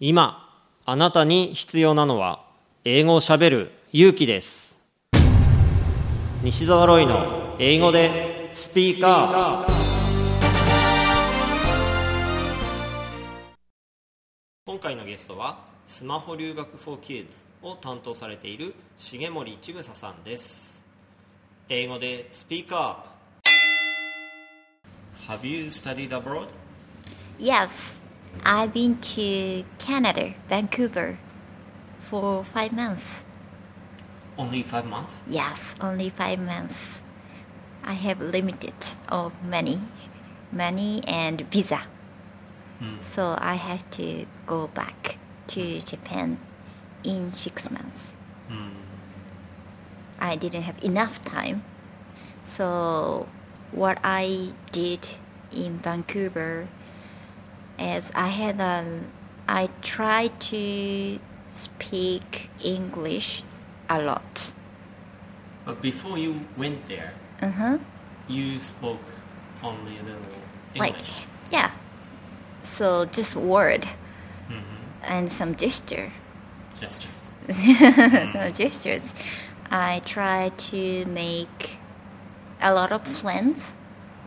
今あなたに必要なのは英語をしゃべる勇気です。西澤ロイの英語でスピーカー。今回のゲストはスマホ留学 for Kids を担当されている重森千草さんです。英語でスピーカー。Have you studied abroad? Yes, I've been to Canada, Vancouver, for five months. Only five months? Yes, only five months. I have limited of money, money and visa. Hmm. So I have to go back to hmm. Japan in six months. Hmm. I didn't have enough time. So what I did in Vancouver is I had a I tried to speak English a lot. But before you went there, Uh-huh. you spoke only a little Like English. yeah. So just word mm-hmm. and some gesture. gestures. some mm. gestures. I try to make a lot of friends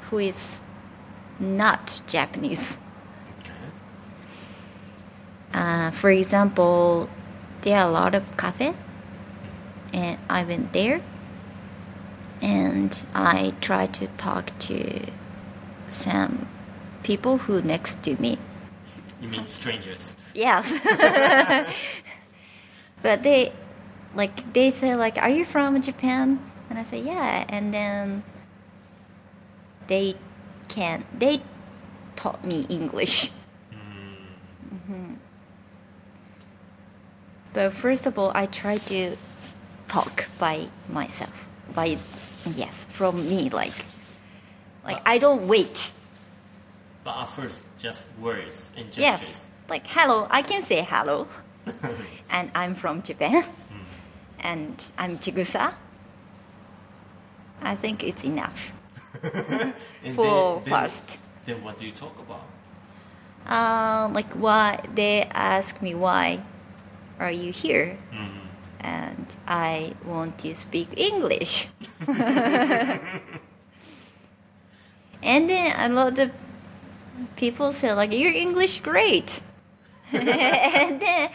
who is not Japanese. Uh, for example, there are a lot of cafe, and I went there, and I try to talk to some people who next to me. You mean strangers? Yes. but they like they say like are you from Japan? And I say yeah and then they can they taught me English. Mhm. But first of all I try to talk by myself. By yes, from me like like I don't wait. But at first, just words and gestures. Yes. Like hello, I can say hello. and I'm from Japan. And I'm Chigusa. I think it's enough for then, then, first. Then what do you talk about? Uh, like why they ask me why are you here? Mm-hmm. And I want to speak English. and then a lot of people say like your English great. and then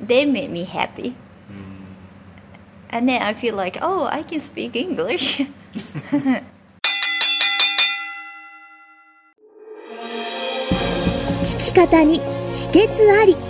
they made me happy. And then I feel like, oh, I can speak English. 聞き方に秘訣あり